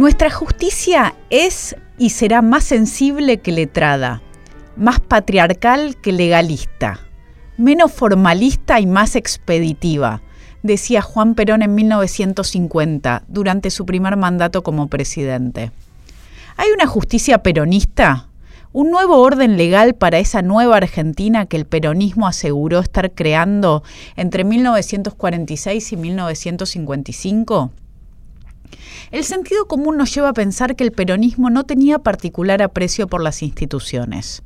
Nuestra justicia es y será más sensible que letrada, más patriarcal que legalista, menos formalista y más expeditiva, decía Juan Perón en 1950, durante su primer mandato como presidente. ¿Hay una justicia peronista? ¿Un nuevo orden legal para esa nueva Argentina que el peronismo aseguró estar creando entre 1946 y 1955? El sentido común nos lleva a pensar que el peronismo no tenía particular aprecio por las instituciones.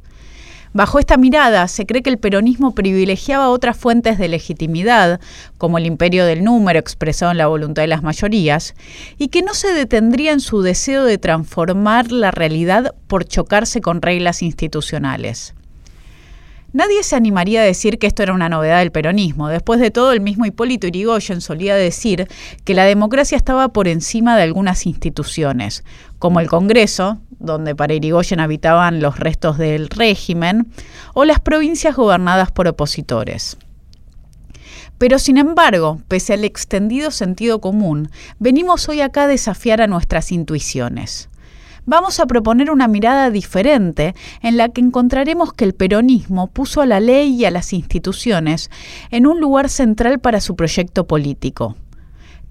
Bajo esta mirada, se cree que el peronismo privilegiaba otras fuentes de legitimidad, como el imperio del número expresado en la voluntad de las mayorías, y que no se detendría en su deseo de transformar la realidad por chocarse con reglas institucionales. Nadie se animaría a decir que esto era una novedad del peronismo. Después de todo, el mismo Hipólito Yrigoyen solía decir que la democracia estaba por encima de algunas instituciones, como el Congreso, donde para Irigoyen habitaban los restos del régimen, o las provincias gobernadas por opositores. Pero sin embargo, pese al extendido sentido común, venimos hoy acá a desafiar a nuestras intuiciones vamos a proponer una mirada diferente en la que encontraremos que el peronismo puso a la ley y a las instituciones en un lugar central para su proyecto político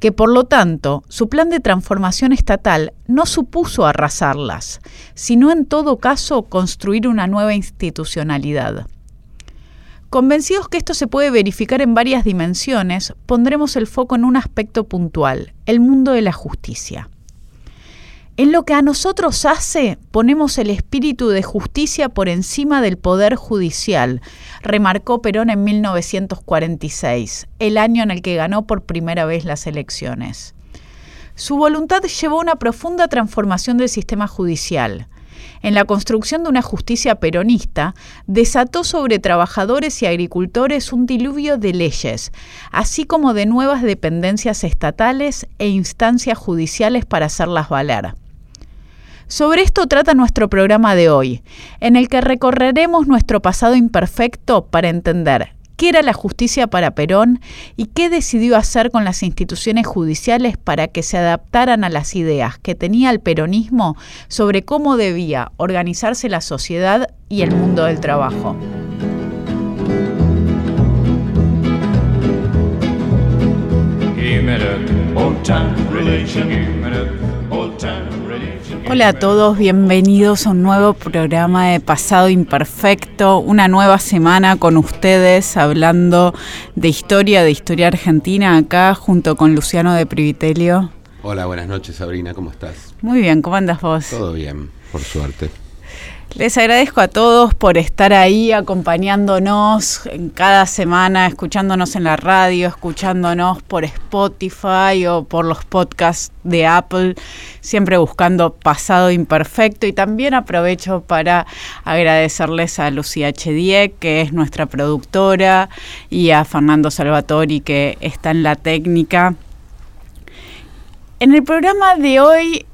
que por lo tanto su plan de transformación estatal no supuso arrasarlas, sino en todo caso construir una nueva institucionalidad. Convencidos que esto se puede verificar en varias dimensiones, pondremos el foco en un aspecto puntual, el mundo de la justicia. En lo que a nosotros hace, ponemos el espíritu de justicia por encima del poder judicial, remarcó Perón en 1946, el año en el que ganó por primera vez las elecciones. Su voluntad llevó a una profunda transformación del sistema judicial. En la construcción de una justicia peronista, desató sobre trabajadores y agricultores un diluvio de leyes, así como de nuevas dependencias estatales e instancias judiciales para hacerlas valer. Sobre esto trata nuestro programa de hoy, en el que recorreremos nuestro pasado imperfecto para entender qué era la justicia para Perón y qué decidió hacer con las instituciones judiciales para que se adaptaran a las ideas que tenía el peronismo sobre cómo debía organizarse la sociedad y el mundo del trabajo. Hola a todos, bienvenidos a un nuevo programa de Pasado Imperfecto, una nueva semana con ustedes hablando de historia, de historia argentina acá junto con Luciano de Privitelio. Hola, buenas noches Sabrina, ¿cómo estás? Muy bien, ¿cómo andas vos? Todo bien, por suerte. Les agradezco a todos por estar ahí acompañándonos en cada semana, escuchándonos en la radio, escuchándonos por Spotify o por los podcasts de Apple, siempre buscando pasado imperfecto. Y también aprovecho para agradecerles a Lucía Chedie, que es nuestra productora, y a Fernando Salvatori, que está en la técnica. En el programa de hoy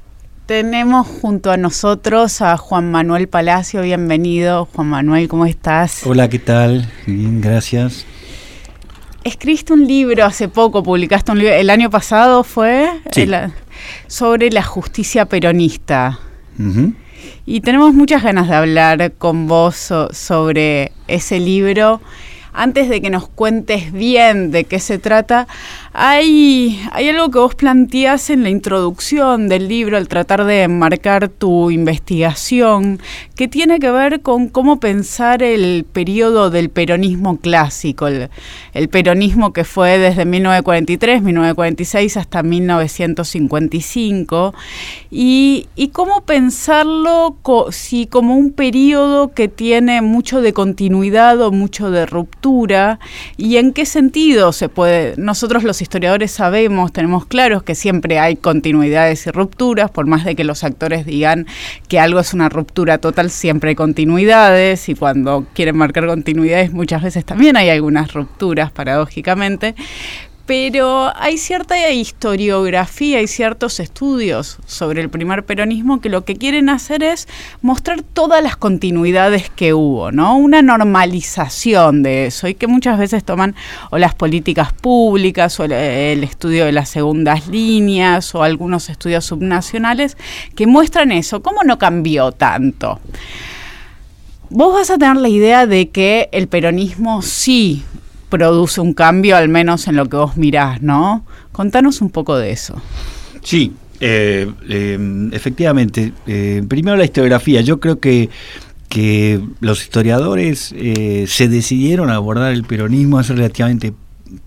tenemos junto a nosotros a Juan Manuel Palacio. Bienvenido, Juan Manuel, ¿cómo estás? Hola, ¿qué tal? Bien, gracias. Escribiste un libro hace poco, publicaste un libro, el año pasado fue, sobre la justicia peronista. Y tenemos muchas ganas de hablar con vos sobre ese libro antes de que nos cuentes bien de qué se trata, hay, algo que vos planteás en la introducción del libro al tratar de enmarcar tu investigación, que tiene que ver con cómo pensar el periodo del peronismo clásico, el, peronismo que fue desde 1943, 1946 hasta 1955, y, y cómo pensarlo si como un periodo que tiene mucho de continuidad o mucho de ruptura y en qué sentido se puede, nosotros los historiadores sabemos, tenemos claros que siempre hay continuidades y rupturas, por más de que los actores digan que algo es una ruptura total, siempre hay continuidades y cuando quieren marcar continuidades muchas veces también hay algunas rupturas, paradójicamente, pero hay cierta historiografía y ciertos estudios sobre el primer peronismo que lo que quieren hacer es mostrar todas las continuidades que hubo, ¿no? Una normalización de eso y que muchas veces toman o las políticas públicas o el, estudio de las segundas líneas o algunos estudios subnacionales que muestran eso, cómo no cambió tanto. Vos vas a tener la idea de que el peronismo sí produce un cambio, al menos en lo que vos mirás, ¿no? Contanos un poco de eso. Sí, eh, eh, efectivamente. Eh, primero la historiografía. Yo creo que, que los historiadores se decidieron a abordar el peronismo hace relativamente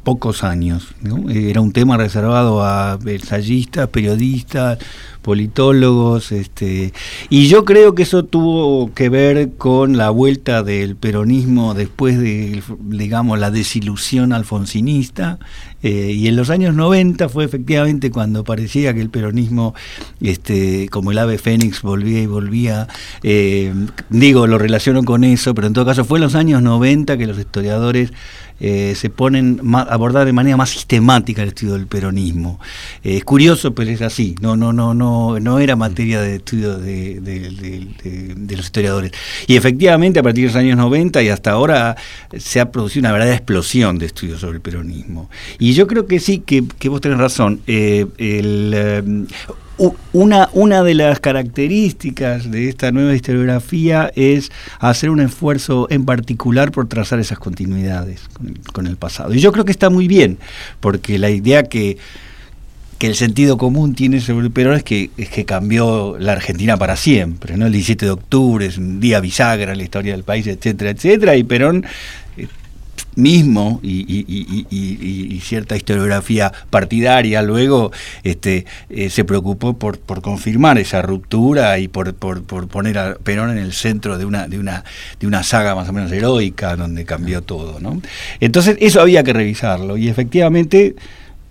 pocos años. Era un tema reservado a ensayistas, periodistas, politólogos, este, y yo creo que eso tuvo que ver con la vuelta del peronismo después de, digamos, la desilusión alfonsinista, eh, y en los años 90 fue efectivamente cuando parecía que el peronismo, este, como el ave fénix, volvía y volvía, eh, digo, lo relaciono con eso, pero en todo caso fue en los años 90 que los historiadores eh, se ponen a abordar de manera más sistemática el estudio del peronismo. Eh, es curioso, pero es así. No, no, no, no, no era materia de estudio de, los historiadores. Y efectivamente, a partir de los años 90 y hasta ahora se ha producido una verdadera explosión de estudios sobre el peronismo. Y yo creo que sí, que, que vos tenés razón. Eh, el, una, una de las características de esta nueva historiografía es hacer un esfuerzo en particular por trazar esas continuidades con el, con el pasado. Y yo creo que está muy bien, porque la idea que, que el sentido común tiene sobre Perón es que, es que cambió la Argentina para siempre, ¿no? El 17 de octubre es un día bisagra en la historia del país, etcétera, etcétera, y Perón mismo y, y, y, y, cierta historiografía partidaria luego este, eh, se preocupó por, por, confirmar esa ruptura y por, por, por, poner a Perón en el centro de una, de, una, de una saga más o menos heroica donde cambió todo. ¿no? Entonces eso había que revisarlo y efectivamente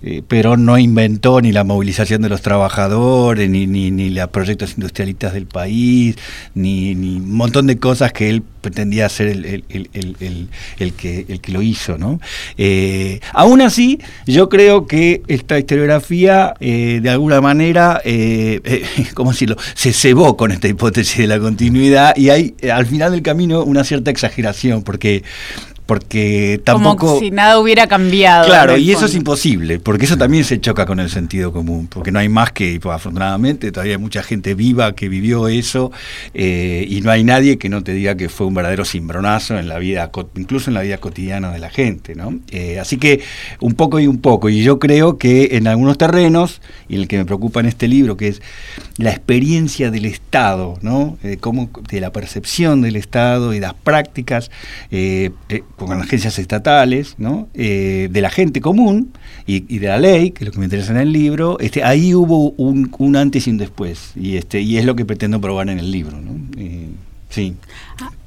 eh, Perón no inventó ni la movilización de los trabajadores, ni, ni, ni los proyectos industrialistas del país, ni, ni, un montón de cosas que él pretendía ser el, el, el, el que, el que lo hizo. ¿no? Eh, aún así, yo creo que esta historiografía, eh, de alguna manera, eh, ¿cómo decirlo?, se cebó con esta hipótesis de la continuidad y hay al final del camino una cierta exageración, porque porque tampoco... Como si nada hubiera cambiado. Claro, y eso es imposible, porque eso también se choca con el sentido común, porque no hay más que, pues, afortunadamente, todavía hay mucha gente viva que vivió eso, eh, y no hay nadie que no te diga que fue un verdadero cimbronazo en la vida, incluso en la vida cotidiana de la gente, ¿no? Eh, así que un poco y un poco, y yo creo que en algunos terrenos, y el que me preocupa en este libro, que es la experiencia del Estado, ¿no? Eh, cómo, de la percepción del Estado y las prácticas, eh, con agencias estatales, ¿no? Eh, de la gente común y, de la ley, que es lo que me interesa en el libro, este, ahí hubo un, un, antes y un después, y, este, y es lo que pretendo probar en el libro. ¿no? Eh, sí.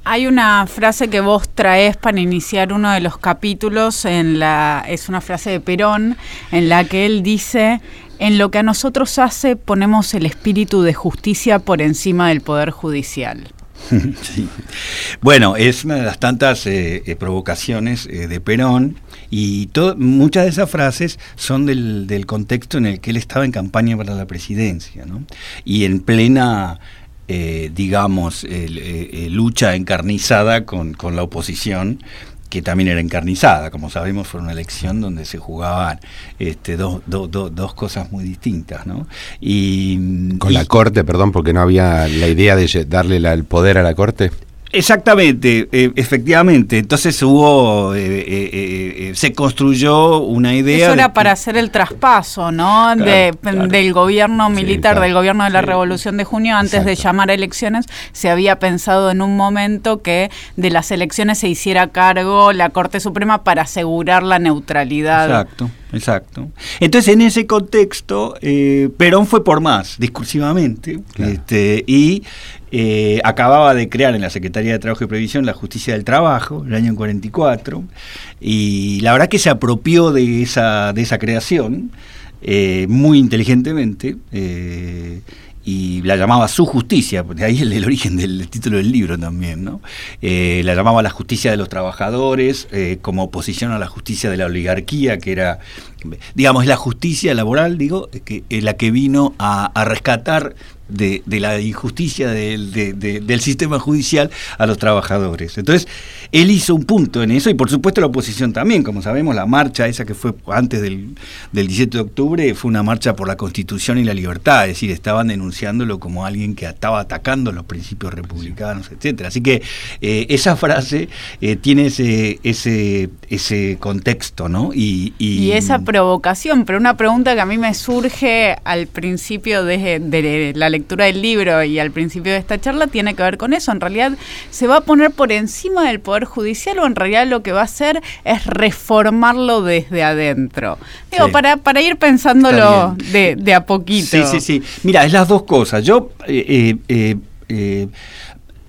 Hay una frase que vos traes para iniciar uno de los capítulos, en la, es una frase de Perón, en la que él dice, en lo que a nosotros hace ponemos el espíritu de justicia por encima del poder judicial. Bueno, es una de las tantas eh, eh, provocaciones eh, de Perón y muchas de esas frases son del, contexto en el que él estaba en campaña para la presidencia y en plena, digamos, lucha encarnizada con, con la oposición que también era encarnizada, como sabemos fue una elección donde se jugaban este, dos, do, do, dos cosas muy distintas, ¿no? Y, Con y, la corte, perdón, porque no había la idea de darle la, el poder a la corte. Exactamente, eh, efectivamente. Entonces hubo, eh, eh, eh, se construyó una idea. Eso era de, para hacer el traspaso, ¿no? Claro, de, claro. Del gobierno militar, sí, claro. del gobierno de la sí. Revolución de Junio, antes Exacto. de llamar a elecciones, se había pensado en un momento que de las elecciones se hiciera cargo la Corte Suprema para asegurar la neutralidad. Exacto. Exacto. Entonces, en ese contexto, eh, Perón fue por más, discursivamente, claro. este, y eh, acababa de crear en la Secretaría de Trabajo y Previsión la Justicia del Trabajo, el año 44, y la verdad que se apropió de esa, de esa creación eh, muy inteligentemente y la llamaba su justicia, de ahí el, el origen del, título del libro también, ¿no? Eh, la llamaba la justicia de los trabajadores, eh, como oposición a la justicia de la oligarquía, que era, digamos, la justicia laboral, digo, que, la que vino a rescatar de, la injusticia del sistema judicial a los trabajadores. Entonces, él hizo un punto en eso y por supuesto la oposición también, como sabemos, la marcha esa que fue antes del, del 17 de octubre fue una marcha por la constitución y la libertad, es decir, estaban denunciándolo como alguien que estaba atacando los principios republicanos, etcétera. Así que eh, esa frase eh, tiene ese, ese, ese contexto, ¿no? Y, y, esa provocación, pero una pregunta que a mí me surge al principio de, de la lectura del libro y al principio de esta charla tiene que ver con eso. En realidad, ¿se va a poner por encima del Poder Judicial o en realidad lo que va a hacer es reformarlo desde adentro? Digo, para, para ir pensándolo de, a poquito. Sí, sí, sí. Mira, es las dos cosas. Yo... Eh, eh, eh,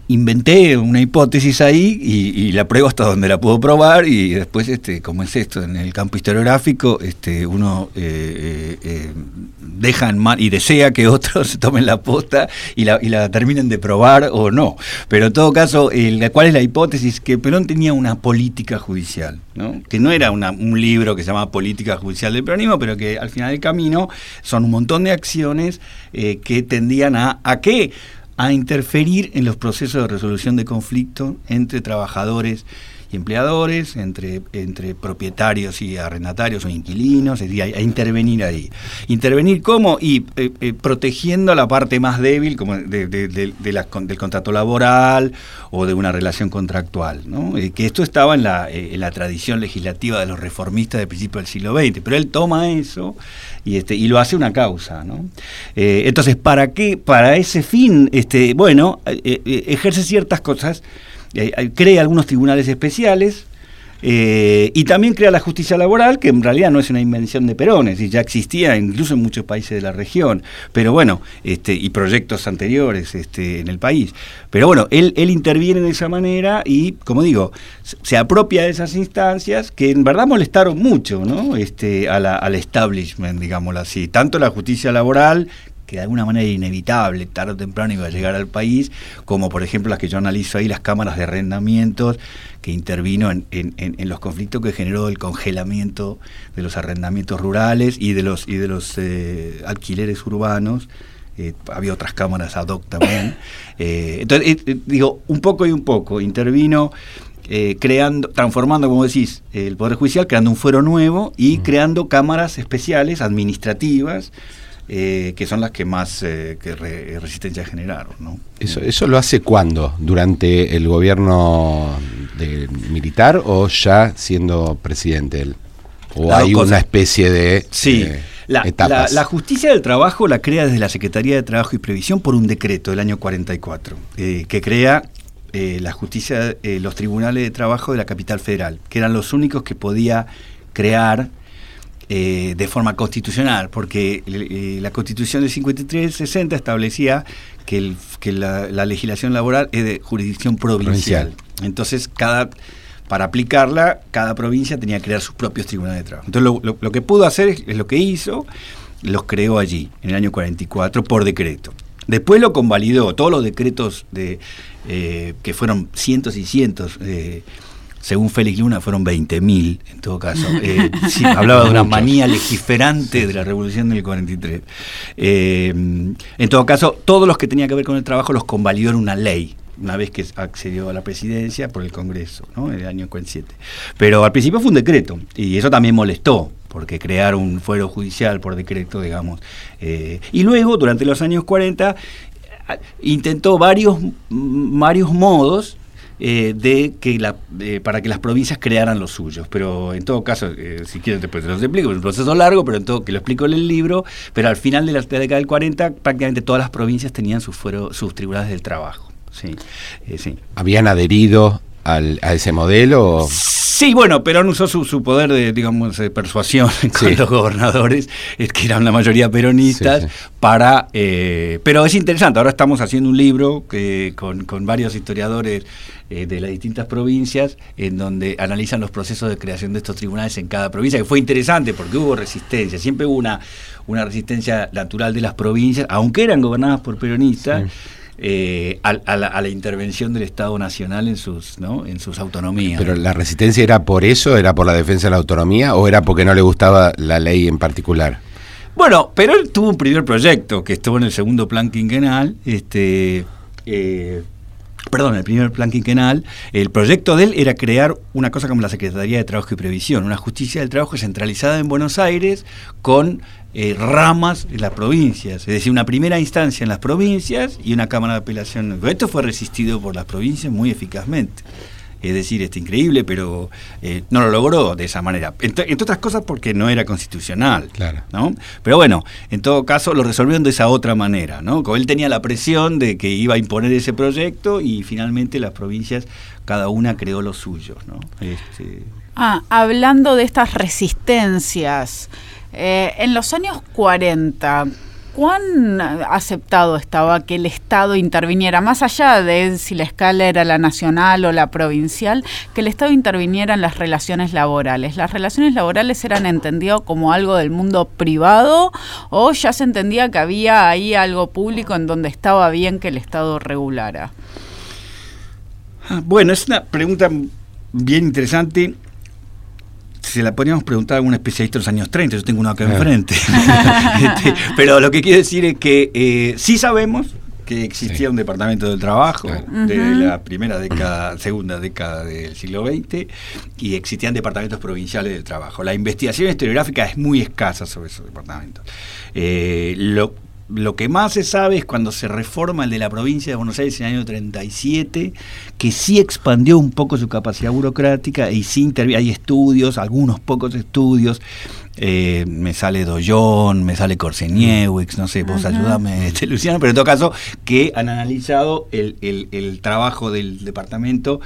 inventé una hipótesis ahí y, la pruebo hasta donde la puedo probar y después, este, como es esto, en el campo historiográfico, este, uno eh, eh, eh, deja en y desea que otros tomen la posta y la, terminen de probar o no. Pero en todo caso, ¿cuál es la hipótesis? Que Perón tenía una política judicial, que no era un libro que se llama Política Judicial del Peronismo, pero que al final del camino son un montón de acciones que tendían a, a qué a interferir en los procesos de resolución de conflicto entre trabajadores y empleadores, entre, entre propietarios y arrendatarios o inquilinos, es decir, a, intervenir ahí. ¿Intervenir cómo? Y eh, eh, protegiendo la parte más débil como de, del contrato laboral o de una relación contractual. ¿no? Eh, que esto estaba en la, en la tradición legislativa de los reformistas de principios del siglo XX, pero él toma eso y, este, y lo hace una causa. ¿no? entonces, ¿para qué? Para ese fin, este, bueno, ejerce ciertas cosas crea algunos tribunales especiales, eh, y también crea la justicia laboral, que en realidad no es una invención de Perón, y ya existía incluso en muchos países de la región, pero bueno, este, y proyectos anteriores este, en el país. Pero bueno, él, él interviene de esa manera y, como digo, se apropia de esas instancias que en verdad molestaron mucho ¿no? este, al establishment, digámoslo así, tanto la justicia laboral, que de alguna manera inevitable, tarde o temprano iba a llegar al país, como por ejemplo las que yo analizo ahí, las cámaras de arrendamientos, que intervino en, los conflictos que generó el congelamiento de los arrendamientos rurales y de los, y de los eh, alquileres urbanos. Eh, había otras cámaras ad hoc también. Eh, entonces, digo, un poco y un poco, intervino creando, transformando, como decís, el Poder Judicial, creando un fuero nuevo y creando cámaras especiales, administrativas, eh, que son las que más eh, resistencia generaron. ¿no? Eso, ¿Eso lo hace cuándo? ¿Durante el gobierno militar o ya siendo presidente él? ¿O hay una especie de sí. Eh, la, La, justicia del trabajo la crea desde la Secretaría de Trabajo y Previsión por un decreto del año 44, que crea la justicia, los tribunales de trabajo de la capital federal, que eran los únicos que podía crear eh, de forma constitucional, porque eh, la constitución de 53-60 establecía que, la, legislación laboral es de jurisdicción provincial. Entonces, cada para aplicarla, cada provincia tenía que crear sus propios tribunales de trabajo. Entonces, lo, que pudo hacer es, lo que hizo, los creó allí, en el año 44, por decreto. Después lo convalidó, todos los decretos de, eh, que fueron cientos y cientos según Félix Luna fueron 20.000 en todo caso. Eh, hablaba de una manía legiferante de la revolución del 43. Eh, en todo caso, todos los que tenían que ver con el trabajo los convalidó en una ley una vez que accedió a la presidencia por el Congreso, ¿no? en el año 47. Pero al principio fue un decreto, y eso también molestó, porque crear un fuero judicial por decreto, digamos. Eh, y luego, durante los años 40, intentó varios, varios modos eh, de que la, para que las provincias crearan los suyos. Pero en todo caso, eh, si quieren después se los explico, es un proceso largo, pero en todo, que lo explico en el libro, pero al final de la, década del 40 prácticamente todas las provincias tenían sus, fueron, sus tribunales del trabajo. Sí, eh, sí. Habían adherido a ese modelo? Sí, bueno, Perón usó su, poder de, digamos, de persuasión con los gobernadores, que eran la mayoría peronistas, para... Eh, pero es interesante, ahora estamos haciendo un libro que, con, con varios historiadores eh, de las distintas provincias, en donde analizan los procesos de creación de estos tribunales en cada provincia, que fue interesante porque hubo resistencia, siempre hubo una, una resistencia natural de las provincias, aunque eran gobernadas por peronistas. Eh, a, la, intervención del Estado Nacional en sus, ¿no? en sus autonomías. ¿Pero la resistencia era por eso? ¿Era por la defensa de la autonomía? ¿O era porque no le gustaba la ley en particular? Bueno, pero él tuvo un primer proyecto que estuvo en el segundo plan quinquenal, este, eh, perdón, el primer plan quinquenal, el proyecto de él era crear una cosa como la Secretaría de Trabajo y Previsión, una justicia del trabajo centralizada en Buenos Aires con eh, ramas en las provincias, es decir, una primera instancia en las provincias y una Cámara de Apelación. Esto fue resistido por las provincias muy eficazmente es decir, es increíble, pero eh, no lo logró de esa manera. Entre, otras cosas porque no era constitucional. Claro. ¿no? Pero bueno, en todo caso lo resolvieron de esa otra manera. ¿no? Como él tenía la presión de que iba a imponer ese proyecto y finalmente las provincias, cada una creó lo suyo. ¿no? Este... Ah, hablando de estas resistencias, eh, en los años 40, ¿cuán aceptado estaba que el Estado interviniera, más allá de si la escala era la nacional o la provincial, que el Estado interviniera en las relaciones laborales? ¿Las relaciones laborales eran entendidas como algo del mundo privado o ya se entendía que había ahí algo público en donde estaba bien que el Estado regulara? Ah, bueno, es una pregunta bien interesante se la podríamos preguntar a algún especialista de los años 30, yo tengo uno acá enfrente. Este, pero lo que quiero decir es que eh, sí sabemos que existía un departamento del trabajo de la primera década, segunda década del siglo XX, y existían departamentos provinciales del trabajo. La investigación historiográfica es muy escasa sobre esos departamentos. Eh, lo, lo que más se sabe es cuando se reforma el de la provincia de Buenos Aires en el año 37, que sí expandió un poco su capacidad burocrática y sí hay estudios, algunos pocos estudios. Eh, me sale Doyon, me sale Corseniewicz, no sé, vos ayúdame, este, Luciano, pero en todo caso, que han analizado el, trabajo del departamento,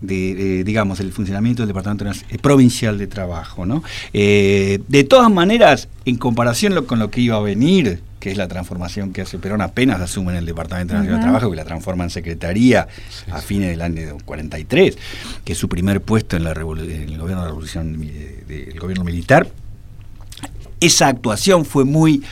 de, digamos, el funcionamiento del departamento provincial de trabajo. ¿no? Eh, de todas maneras, en comparación con lo que iba a venir, que es la transformación que hace Perón, apenas asume en el Departamento Nacional de Trabajo, que la transforma en secretaría a fines del año 43, que es su primer puesto en, la el gobierno de la revolución del gobierno militar. Esa actuación fue muy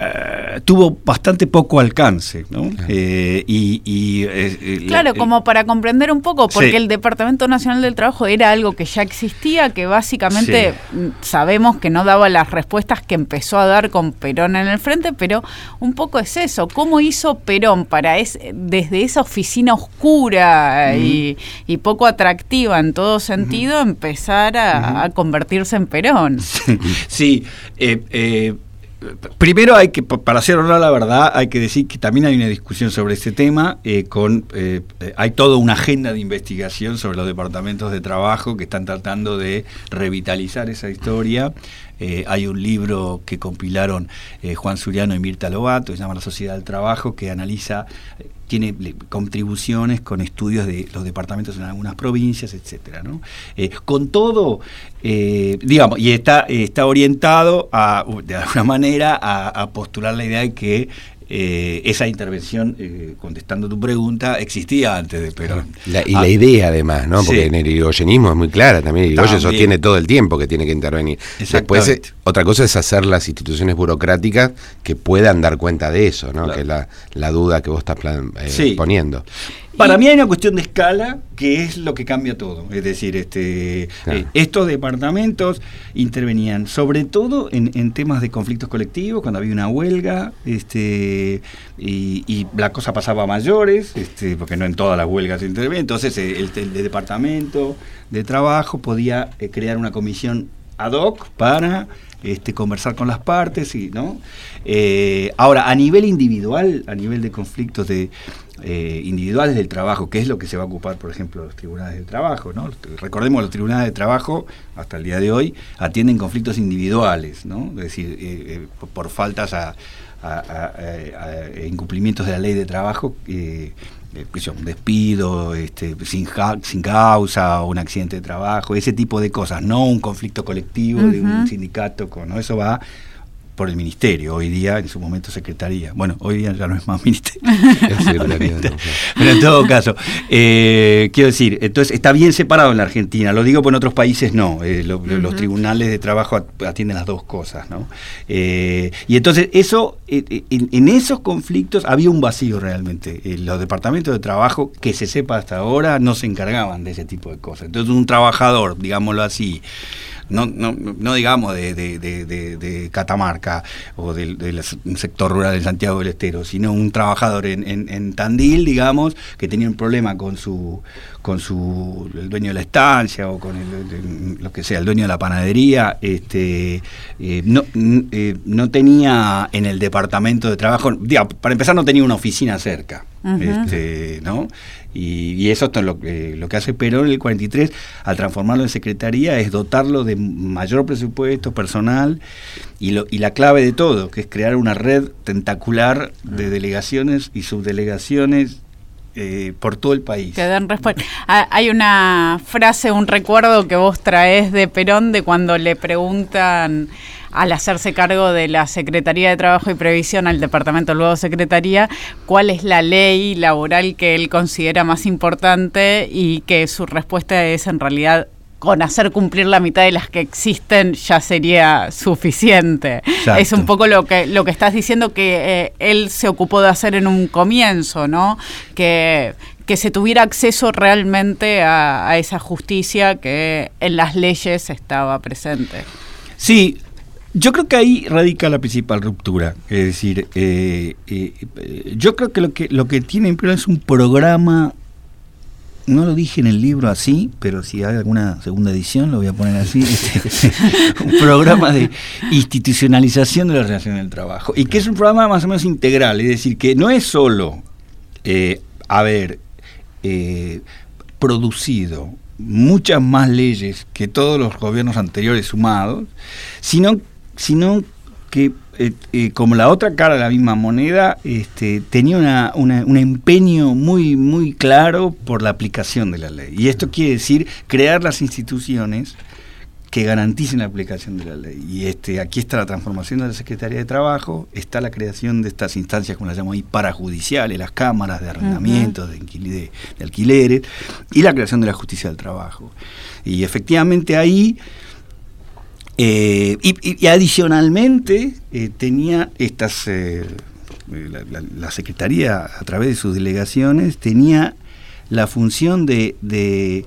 eh, tuvo bastante poco alcance, ¿no? Eh, y, eh, claro, como para comprender un poco, porque el Departamento Nacional del Trabajo era algo que ya existía, que básicamente mm, sabemos que no daba las respuestas que empezó a dar con Perón en el frente, pero un poco es eso, ¿cómo hizo Perón para es, desde esa oficina oscura y, poco atractiva en todo sentido empezar a, convertirse en Perón? Sí, eh, Primero hay que, para hacer honor la verdad, hay que decir que también hay una discusión sobre este tema, eh, con eh, hay toda una agenda de investigación sobre los departamentos de trabajo que están tratando de revitalizar esa historia. Eh, hay un libro que compilaron Juan Suriano y Mirta Lobato, se llama La Sociedad del Trabajo, que analiza tiene contribuciones con estudios de los departamentos en algunas provincias, etcétera. ¿no? Eh, con todo, eh, digamos, y está, está orientado a, de alguna manera a postular la idea de que eh, esa intervención, eh, contestando tu pregunta, existía antes de Perón. y la ah, idea además, ¿no? Porque en el irigoyenismo es muy clara también. El Irigoyen sostiene todo el tiempo que tiene que intervenir. Después, eh, otra cosa es hacer las instituciones burocráticas que puedan dar cuenta de eso, ¿no? Que es la, duda que vos estás poniendo. Para mí hay una cuestión de escala que es lo que cambia todo. Es decir, este, eh, estos departamentos intervenían sobre todo en, temas de conflictos colectivos, cuando había una huelga, este, y, la cosa pasaba a mayores, este, porque no en todas las huelgas se intervenía. Entonces eh, el, departamento de trabajo podía eh, crear una comisión ad hoc para este, conversar con las partes y no ahora a nivel individual a nivel de conflictos de eh, individuales del trabajo, que es lo que se va a ocupar, por ejemplo, los tribunales de trabajo. ¿no? Recordemos, los tribunales de trabajo, hasta el día de hoy, atienden conflictos individuales, ¿no? es decir, eh, por faltas a, incumplimientos de la ley de trabajo. un despido, este, sin, sin causa, un accidente de trabajo, ese tipo de cosas, no un conflicto colectivo de un sindicato, con, ¿no? eso va por el ministerio, hoy día en su momento secretaría. Bueno, hoy día ya no es más ministerio. Pero en todo caso, eh, quiero decir, entonces está bien separado en la Argentina, lo digo, porque en otros países no, eh, los tribunales de trabajo atienden las dos cosas, ¿no? Eh, y entonces eso, en, esos conflictos había un vacío realmente. los departamentos de trabajo, que se sepa hasta ahora, no se encargaban de ese tipo de cosas. Entonces un trabajador, digámoslo así, no, no, no digamos de, de, de, Catamarca o del, sector rural de Santiago del Estero, sino un trabajador en, en, Tandil, digamos, que tenía un problema con su con su el dueño de la estancia o con el, lo que sea, el dueño de la panadería, este eh, no, eh, no tenía en el departamento de trabajo, para empezar no tenía una oficina cerca. este, ¿no? Y, eso es lo, lo que hace Perón en el 43, al transformarlo en secretaría, es dotarlo de mayor presupuesto personal y, lo, y la clave de todo, que es crear una red tentacular de delegaciones y subdelegaciones eh, por todo el país. Ah, hay una frase, un recuerdo que vos traes de Perón de cuando le preguntan al hacerse cargo de la Secretaría de Trabajo y Previsión al Departamento luego Secretaría, cuál es la ley laboral que él considera más importante y que su respuesta es en realidad con hacer cumplir la mitad de las que existen ya sería suficiente. Es un poco lo que lo que estás diciendo que eh, él se ocupó de hacer en un comienzo, ¿no? Que que se tuviera acceso realmente a esa justicia que en las leyes estaba presente. Sí, yo creo que ahí radica la principal ruptura. Es decir, eh, eh, yo creo que lo que lo que tiene es un programa. No lo dije en el libro así, pero si hay alguna segunda edición lo voy a poner así. Este, un programa de institucionalización de la relación del trabajo. Y que es un programa más o menos integral. Es decir, que no es solo eh, haber producido muchas más leyes que todos los gobiernos anteriores sumados, sino sino que eh, eh, como la otra cara de la misma moneda, este, tenía un empeño muy, muy claro por la aplicación de la ley. Y esto quiere decir crear las instituciones que garanticen la aplicación de la ley. Y este, aquí está la transformación de la Secretaría de Trabajo, está la creación de estas instancias, como las llamo ahí, parajudiciales, las cámaras de arrendamientos, de, de, alquileres, y la creación de la justicia del trabajo. Y efectivamente ahí eh, y, adicionalmente eh, tenía estas, eh, la, Secretaría a través de sus delegaciones tenía la función de, de,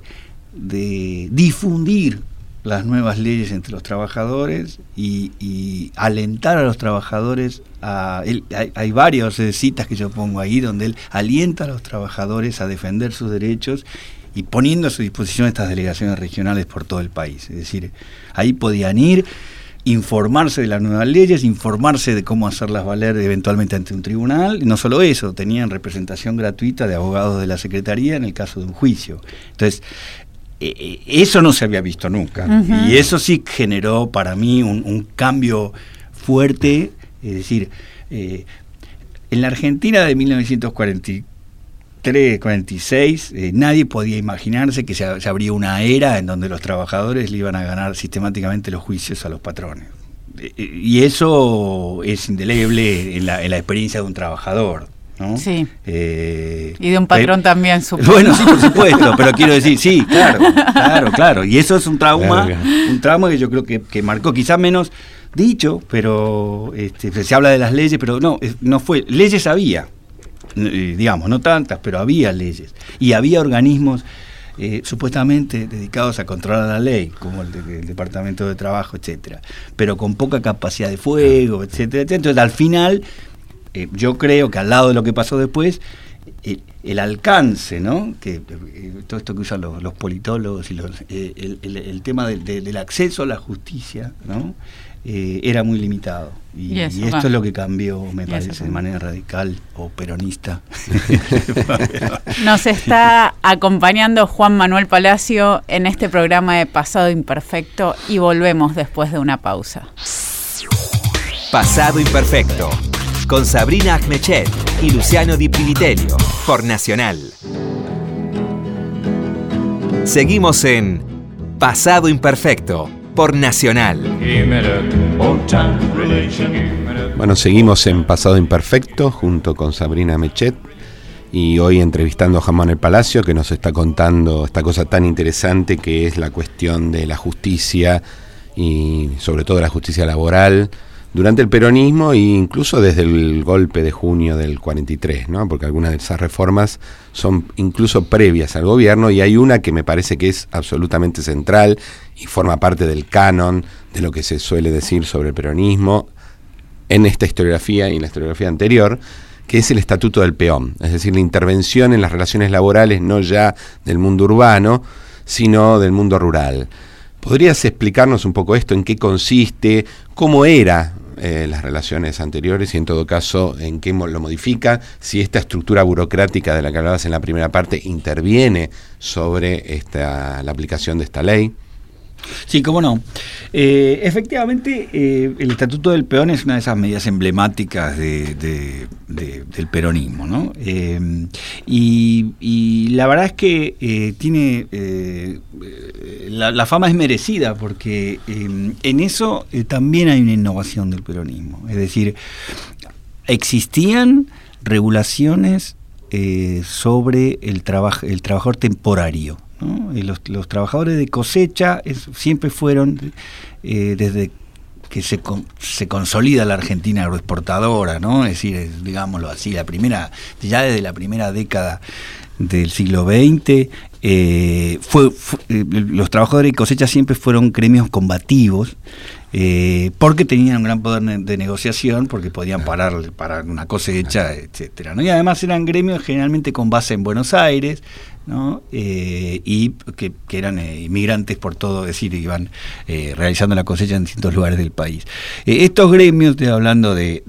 difundir las nuevas leyes entre los trabajadores y, alentar a los trabajadores a... hay, hay varias citas que yo pongo ahí donde él alienta a los trabajadores a defender sus derechos y poniendo a su disposición estas delegaciones regionales por todo el país. Es decir, ahí podían ir, informarse de las nuevas leyes, informarse de cómo hacerlas valer eventualmente ante un tribunal. Y no solo eso, tenían representación gratuita de abogados de la Secretaría en el caso de un juicio. Entonces, eh, eh, eso no se había visto nunca. Y eso sí generó para mí un, cambio fuerte. Es decir, eh, en la Argentina de 1944, 46, eh, nadie podía imaginarse que se, abría una era en donde los trabajadores le iban a ganar sistemáticamente los juicios a los patrones. Eh, eh, y eso es indeleble en la, experiencia de un trabajador. ¿no? Sí. y de un patrón también, supongo. Bueno, sí, por supuesto, pero quiero decir, sí, claro, claro, claro. Y eso es un trauma, un trauma que yo creo que, que marcó quizá menos dicho, pero este, se habla de las leyes, pero no, no fue, leyes había, digamos, no tantas, pero había leyes y había organismos eh, supuestamente dedicados a controlar la ley, como el, Departamento de Trabajo, etcétera, pero con poca capacidad de fuego, etcétera, etcétera. Entonces, al final, eh, yo creo que al lado de lo que pasó después, el, alcance, ¿no? Que todo esto que usan los, politólogos y los, el, tema del acceso a la justicia, ¿no? Eh, era muy limitado. Y, esto es lo que cambió, me parece, de manera radical o peronista. Nos está acompañando Juan Manuel Palacio en este programa de Pasado Imperfecto y volvemos después de una pausa. Pasado Imperfecto, con Sabrina Agnechet y Luciano Di Privitelio, por Nacional. Seguimos en Pasado Imperfecto por Nacional. Bueno, seguimos en Pasado Imperfecto junto con Sabrina Mechet y hoy entrevistando a Jamón el Palacio que nos está contando esta cosa tan interesante que es la cuestión de la justicia y sobre todo la justicia laboral durante el peronismo e incluso desde el golpe de junio del 43, ¿no? porque algunas de esas reformas son incluso previas al gobierno y hay una que me parece que es absolutamente central y forma parte del canon de lo que se suele decir sobre el peronismo en esta historiografía y en la historiografía anterior, que es el estatuto del peón, es decir, la intervención en las relaciones laborales no ya del mundo urbano, sino del mundo rural. ¿Podrías explicarnos un poco esto, en qué consiste, cómo era eh, las relaciones anteriores y en todo caso en qué lo modifica, si esta estructura burocrática de la que hablabas en la primera parte interviene sobre esta, la aplicación de esta ley. Sí, cómo no. Eh, efectivamente, eh, el Estatuto del Peón es una de esas medidas emblemáticas del peronismo, ¿no? Eh, y, la verdad es que tiene. La, fama es merecida porque en eso también hay una innovación del peronismo. Es decir, existían regulaciones sobre el, el trabajador temporario los, trabajadores de cosecha siempre fueron, eh, desde que se, se, consolida la Argentina agroexportadora, ¿no? es decir, digámoslo así, la primera, ya desde la primera década del siglo XX, eh, fue, eh, los trabajadores de cosecha siempre fueron gremios combativos, porque tenían un gran poder de negociación, porque podían parar, parar una cosecha, etcétera. ¿no? Y además eran gremios generalmente con base en Buenos Aires, Eh, y que, eran eh, inmigrantes por todo, decir, iban eh, realizando la cosecha en distintos lugares del país. estos gremios, estoy hablando de,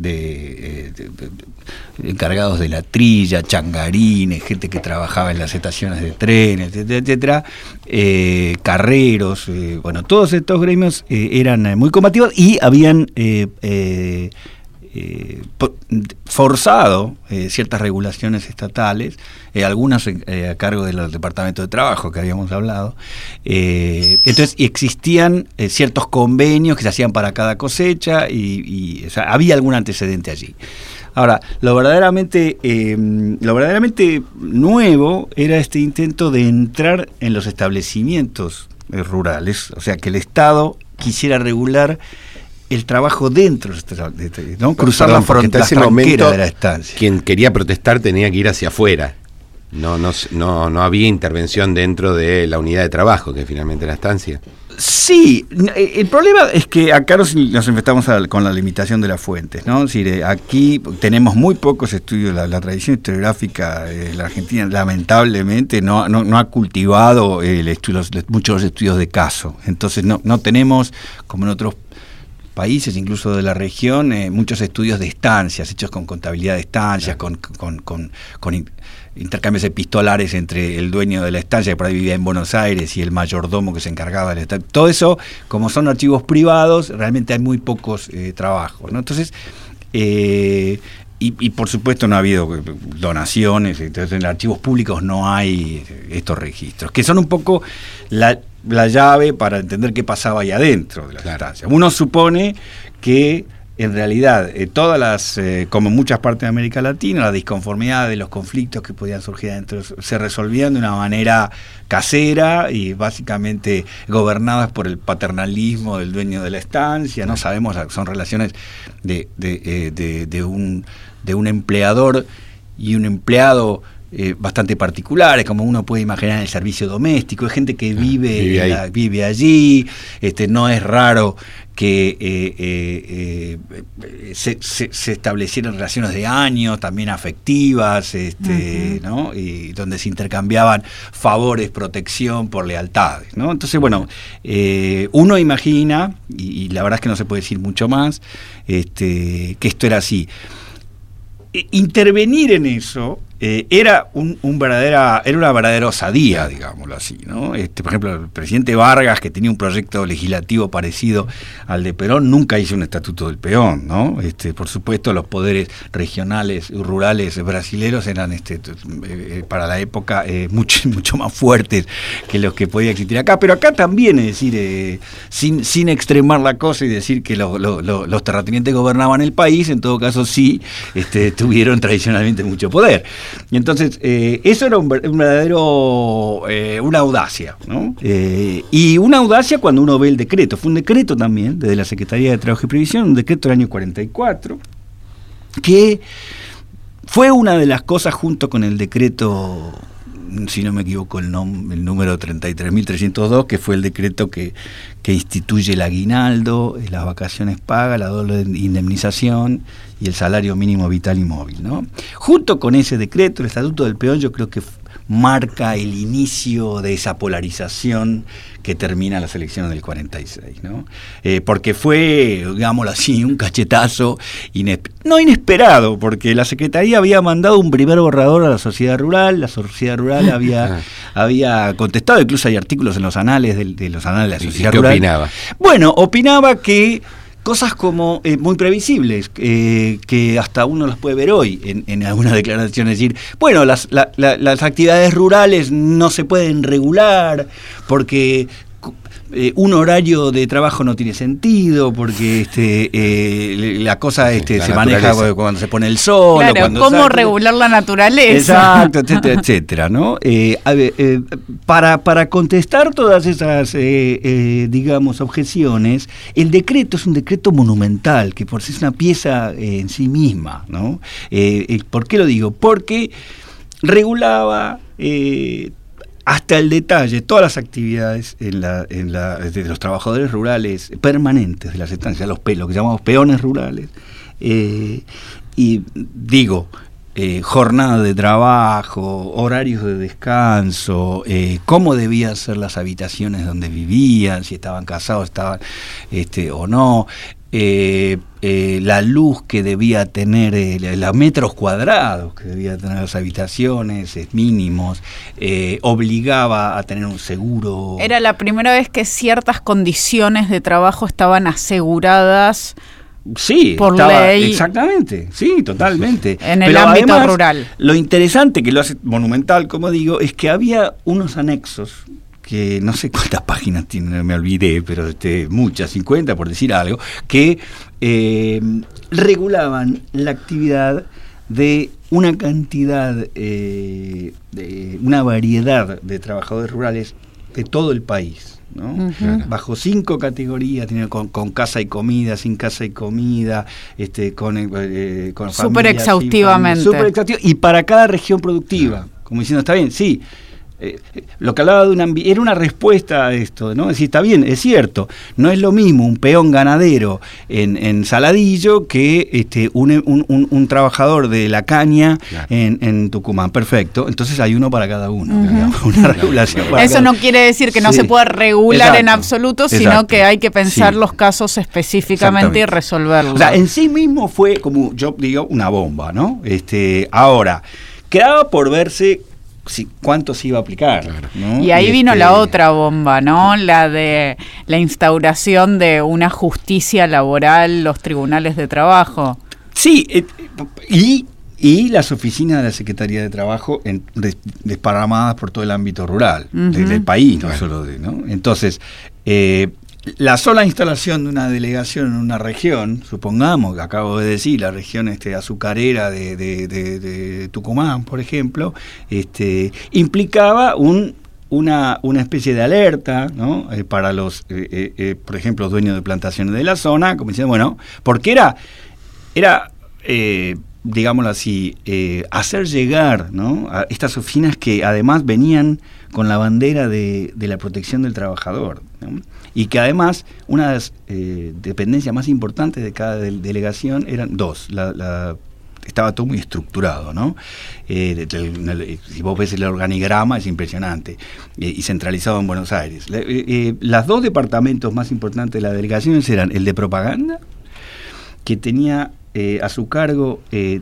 encargados de la trilla, changarines, gente que trabajaba en las estaciones de trenes, etcétera, carreros, bueno, todos estos gremios eran muy combativos y habían eh, forzado eh, ciertas regulaciones estatales, eh, algunas a cargo del Departamento de Trabajo que habíamos hablado. entonces existían ciertos convenios que se hacían para cada cosecha y, había algún antecedente allí. Ahora, lo verdaderamente, lo verdaderamente nuevo era este intento de entrar en los establecimientos rurales, o sea, que el Estado quisiera regular el trabajo dentro de, ¿no? cruzar la, frontera de la estancia. Quien quería protestar tenía que ir hacia afuera. No, no, no, no había intervención dentro de la unidad de trabajo, que finalmente la estancia. Sí, eh, el problema es que acá nos, enfrentamos con la limitación de las fuentes, ¿no? Es decir, eh, aquí tenemos muy pocos estudios, la, tradición historiográfica de la Argentina lamentablemente no, no, ha cultivado el muchos estudios de caso, entonces no, no tenemos, como en otros países, incluso de la región, eh, muchos estudios de estancias, hechos con contabilidad de estancias, con, con, con, intercambios epistolares entre el dueño de la estancia, que por ahí vivía en Buenos Aires, y el mayordomo que se encargaba de la estancia. Todo eso, como son archivos privados, realmente hay muy pocos eh, trabajos. ¿no? Entonces, eh, y, y, por supuesto no ha habido donaciones, entonces en archivos públicos no hay estos registros, que son un poco la, la llave para entender qué pasaba ahí adentro de la estancia. Uno supone que en realidad eh, todas las, eh, como en muchas partes de América Latina, la disconformidad de los conflictos que podían surgir adentro se resolvían de una manera casera y básicamente gobernadas por el paternalismo del dueño de la estancia. No sabemos, son relaciones de, de, eh, de, de un, de un empleador y un empleado eh, bastante particulares, como uno puede imaginar en el servicio doméstico, hay gente que vive, vive, allí, este, no es raro que eh, eh, se, establecieran relaciones de años, también afectivas, este, ¿no? y donde se intercambiaban favores, protección por lealtades. ¿no? Entonces, bueno, uno imagina, y, la verdad es que no se puede decir mucho más, este, que esto era así. intervenir en eso eh, era un, verdadera, era una verdadera osadía, digámoslo así, ¿no? Este, por ejemplo, el presidente Vargas, que tenía un proyecto legislativo parecido al de Perón, nunca hizo un estatuto del peón, ¿no? Este, por supuesto, los poderes regionales y rurales brasileños eran este, eh, eh, para la época mucho, mucho más fuertes que los que podía existir acá, pero acá también, es decir, sin, sin extremar la cosa y decir que los terratenientes gobernaban el país, en todo caso sí este, tuvieron tradicionalmente mucho poder. Y entonces, eh, eso era un, verdadero, eh, una audacia, ¿no? Eh, y una audacia cuando uno ve el decreto. Fue un decreto también, desde la Secretaría de Trabajo y Previsión, un decreto del año 44, que fue una de las cosas junto con el decreto si no me equivoco, el, el número 33.302, que fue el decreto que, que instituye el aguinaldo, las vacaciones pagas, la doble indemnización y el salario mínimo vital y móvil. ¿no? Junto con ese decreto, el Estatuto del Peón, yo creo que marca el inicio de esa polarización que termina las elecciones del 46, ¿no? Eh, porque fue, digámoslo así, un cachetazo no inesperado, porque la Secretaría había mandado un primer borrador a la sociedad rural, la sociedad rural había, había contestado, incluso hay artículos en los anales de, los anales de la sociedad rural. ¿Qué opinaba? Bueno, opinaba que cosas como eh, muy previsibles, eh, que hasta uno las puede ver hoy en, en algunas declaraciones, decir, bueno, las, las actividades rurales no se pueden regular porque eh, un horario de trabajo no tiene sentido porque este, eh, la cosa este, se maneja cuando se pone el sol. Claro, cómo regular la naturaleza. Exacto, etcétera, etcétera. ¿no? Eh, para, para contestar todas esas, digamos, objeciones, el decreto es un decreto monumental, que por sí es una pieza en sí misma. ¿no? ¿Por qué lo digo? Porque regulaba hasta el detalle todas las actividades en la, en la, de los trabajadores rurales permanentes de las estancias, los pelos, que llamamos peones rurales. Eh, y digo, eh, jornada de trabajo, horarios de descanso, eh, cómo debían ser las habitaciones donde vivían, si estaban casados, estaban este, o no, eh, eh, la luz que debía tener, eh, los metros cuadrados que debía tener las habitaciones, mínimos, obligaba a tener un seguro. Era la primera vez que ciertas condiciones de trabajo estaban aseguradas. Sí, por ley. Exactamente, sí, totalmente. En el ámbito rural. Lo interesante que lo hace monumental, como digo, es que había unos anexos que no sé cuántas páginas tiene, me olvidé, pero este, muchas, 50 por decir algo, que eh, regulaban la actividad de una cantidad, eh, de una variedad de trabajadores rurales de todo el país. ¿no? bajo cinco categorías con, con, casa y comida sin casa y comida este con, eh, con súper exhaustivamente super y para cada región productiva como diciendo está bien sí eh, lo que hablaba de una era una respuesta a esto, ¿no? Es decir, está bien, es cierto, no es lo mismo un peón ganadero en, Saladillo que este, un, trabajador de la caña en, Tucumán. Perfecto. Entonces hay uno para cada uno, una regulación. Eso no quiere decir que no se pueda regular en absoluto, sino que hay que pensar los casos específicamente y resolverlos. O sea, en sí mismo fue, como yo digo, una bomba, ¿no? Este, ahora, quedaba por verse cuánto se iba a aplicar. Y ahí vino la este otra bomba, ¿no? La de la instauración de una justicia laboral, los tribunales de trabajo. Sí, eh, y, y, las oficinas de la Secretaría de Trabajo en, desparramadas por todo el ámbito rural del país, no solo de, ¿no? Entonces, eh, la sola instalación de una delegación en una región, supongamos, que acabo de decir, la región este, azucarera de, Tucumán, por ejemplo, este, implicaba un, una, una especie de alerta ¿no? Eh, para los, eh, eh, por ejemplo, dueños de plantaciones de la zona, como diciendo, bueno, porque era, era digámoslo así, eh, hacer llegar ¿no? a estas oficinas que además venían con la bandera de, la protección del trabajador. Y que además una de las eh, dependencias más importantes de cada delegación eran dos. La, estaba todo muy estructurado, ¿no? Eh, si vos ves el organigrama es impresionante y centralizado en Buenos Aires. las dos departamentos más importantes de la delegación eran el de propaganda, que tenía eh, a su cargo eh,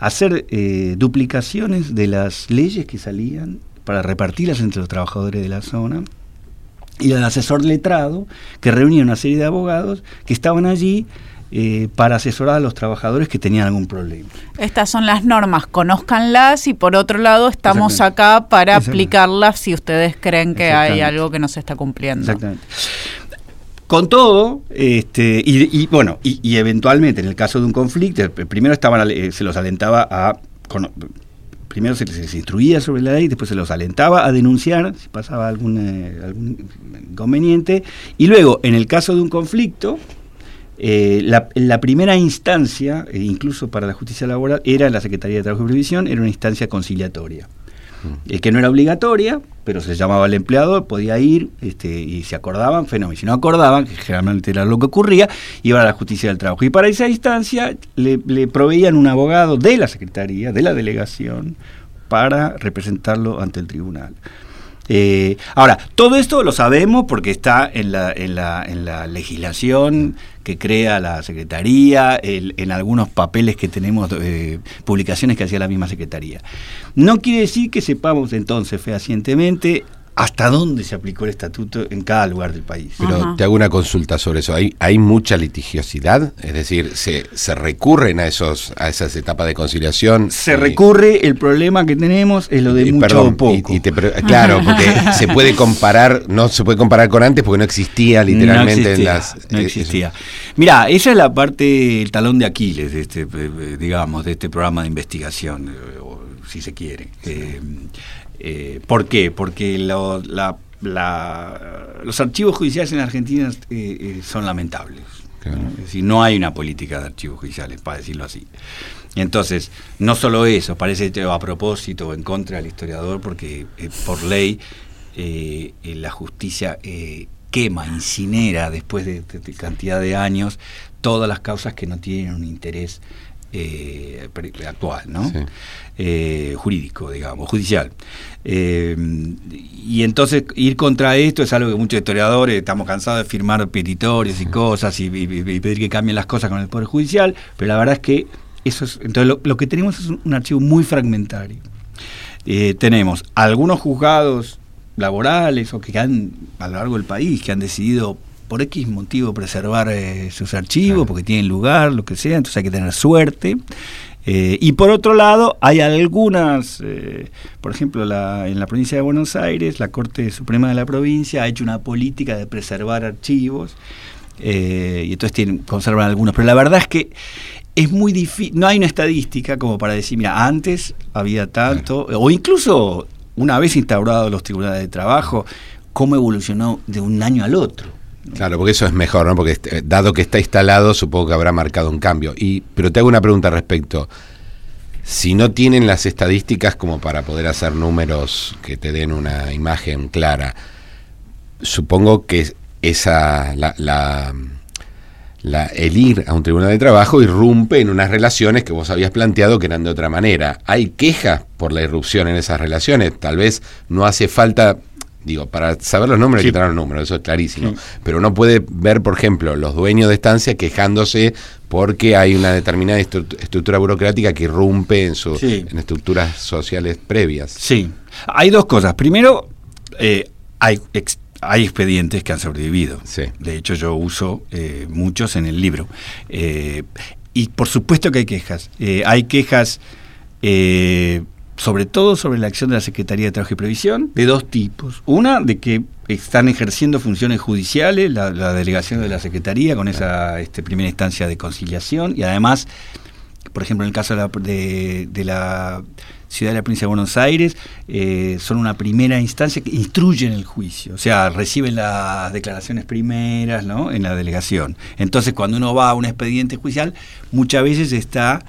hacer eh, duplicaciones de las leyes que salían para repartirlas entre los trabajadores de la zona, y el asesor letrado, que reunía una serie de abogados que estaban allí para asesorar a los trabajadores que tenían algún problema. Estas son las normas, conózcanlas y por otro lado estamos acá para aplicarlas si ustedes creen que hay algo que no se está cumpliendo. Exactamente. Con todo, este, y, bueno, y, eventualmente en el caso de un conflicto, primero estaban, eh, se los alentaba a primero se les instruía sobre la ley, después se los alentaba a denunciar si pasaba algún, eh, algún inconveniente, y luego, en el caso de un conflicto, eh, la, la, primera instancia, incluso para la justicia laboral, era la Secretaría de Trabajo y Previsión, era una instancia conciliatoria. Es eh, que no era obligatoria, pero se llamaba al empleador, podía ir este, y se acordaban, fenómeno. Si no acordaban, que generalmente era lo que ocurría, iban a la justicia del trabajo. Y para esa instancia le, le proveían un abogado de la Secretaría, de la delegación, para representarlo ante el tribunal. Eh, ahora, todo esto lo sabemos porque está en la, en la, en la legislación que crea la Secretaría, en algunos papeles que tenemos, eh, publicaciones que hacía la misma Secretaría. No quiere decir que sepamos entonces fehacientemente hasta dónde se aplicó el estatuto en cada lugar del país. Pero te hago una consulta sobre eso. ¿Hay, hay mucha litigiosidad? Es decir, ¿se, se recurren a esos a esas etapas de conciliación? Se recurre, el problema que tenemos es lo de mucho o poco. claro, porque se puede comparar, no se puede comparar con antes porque no existía literalmente en las... No eh, existía. Mira, esa es la parte, el talón de Aquiles de este, eh, digamos, de este programa de investigación, eh, si se quiere. Eh, ¿Por qué? Porque los archivos judiciales en Argentina eh, eh, son lamentables. Es decir, no hay una política de archivos judiciales, para decirlo así. Entonces, no solo eso, parece a propósito o en contra del historiador, porque por ley la justicia quema, incinera después de, cantidad de años todas las causas que no tienen un interés actual, ¿no? jurídico, digamos, judicial. Eh, y entonces ir contra esto es algo que muchos historiadores estamos cansados de firmar petitorios y cosas y, pedir que cambien las cosas con el Poder Judicial, pero la verdad es que eso es, entonces lo, que tenemos es un, archivo muy fragmentario. Eh, tenemos algunos juzgados laborales o que han a lo largo del país que han decidido por X motivo preservar eh, sus archivos porque tienen lugar, lo que sea, entonces hay que tener suerte. Eh, y por otro lado, hay algunas, eh, por ejemplo, en la provincia de Buenos Aires, la Corte Suprema de la provincia ha hecho una política de preservar archivos, eh, y entonces tienen, conservan algunos, pero la verdad es que es muy difícil, no hay una estadística como para decir, mira, antes había tanto, o incluso una vez instaurados los tribunales de trabajo, cómo evolucionó de un año al otro. Claro, porque eso es mejor, ¿no? Porque este, dado que está instalado, supongo que habrá marcado un cambio. Y, pero te hago una pregunta al respecto. Si no tienen las estadísticas como para poder hacer números que te den una imagen clara, supongo que esa la, la, el ir a un tribunal de trabajo irrumpe en unas relaciones que vos habías planteado que eran de otra manera. Hay quejas por la irrupción en esas relaciones. Tal vez no hace falta Digo, para saber los números hay que tener los números, eso es clarísimo. Pero uno puede ver, por ejemplo, los dueños de estancia quejándose porque hay una determinada estructura burocrática que irrumpe en, sus en estructuras sociales previas. Sí, hay dos cosas. Primero, eh, hay, hay expedientes que han sobrevivido. De hecho, yo uso eh, muchos en el libro. Eh, y por supuesto que hay quejas. hay quejas sobre todo sobre la acción de la Secretaría de Trabajo y Previsión, de dos tipos. Una, de que están ejerciendo funciones judiciales, la, delegación de la Secretaría con esa este, primera instancia de conciliación, y además, por ejemplo, en el caso de la, ciudad de la provincia de Buenos Aires, eh, son una primera instancia que instruyen el juicio, o sea, reciben las declaraciones primeras ¿no? en la delegación. Entonces, cuando uno va a un expediente judicial, muchas veces está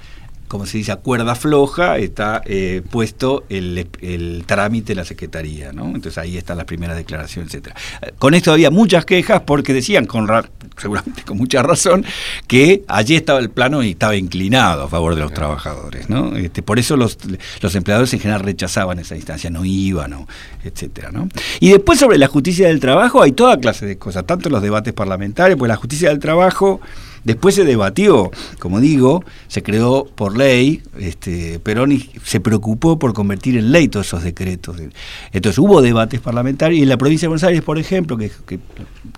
como se dice, a cuerda floja, está eh, puesto el, trámite de la Secretaría, ¿no? Entonces ahí están las primeras declaraciones, etcétera. Con esto había muchas quejas porque decían, con seguramente con mucha razón, que allí estaba el plano y estaba inclinado a favor de los trabajadores, ¿no? Este, por eso los, los empleadores en general rechazaban esa instancia, no iban, etcétera, ¿no? Y después sobre la justicia del trabajo hay toda clase de cosas, tanto en los debates parlamentarios, pues la justicia del trabajo Después se debatió, como digo, se creó por ley, este, Perón se preocupó por convertir en ley todos esos decretos. Entonces hubo debates parlamentarios y en la provincia de Buenos Aires, por ejemplo, que,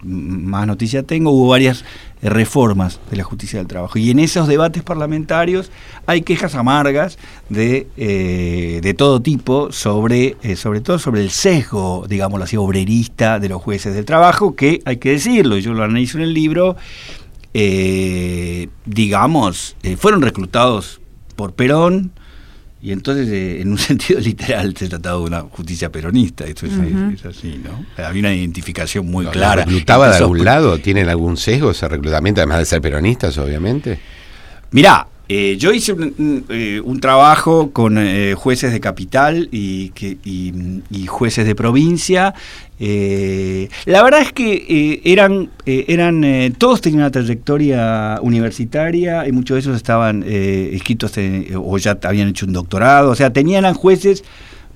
más noticia tengo, hubo varias reformas de la justicia del trabajo. Y en esos debates parlamentarios hay quejas amargas de, eh, de todo tipo, sobre, eh, sobre todo sobre el sesgo, digámoslo así, obrerista de los jueces del trabajo, que hay que decirlo, yo lo analizo en el libro, eh, digamos, eh, fueron reclutados por Perón y entonces, eh, en un sentido literal, se trataba de una justicia peronista. Esto es, así, ¿no? Había una identificación muy clara. ¿Reclutaba de algún lado? ¿Tienen algún sesgo ese reclutamiento, además de ser peronistas, obviamente? Mirá, eh, yo hice un, eh, trabajo con eh, jueces de capital y, jueces de provincia. la verdad es que eran, eran todos tenían una trayectoria universitaria y muchos de esos estaban escritos o ya habían hecho un doctorado. O sea, tenían jueces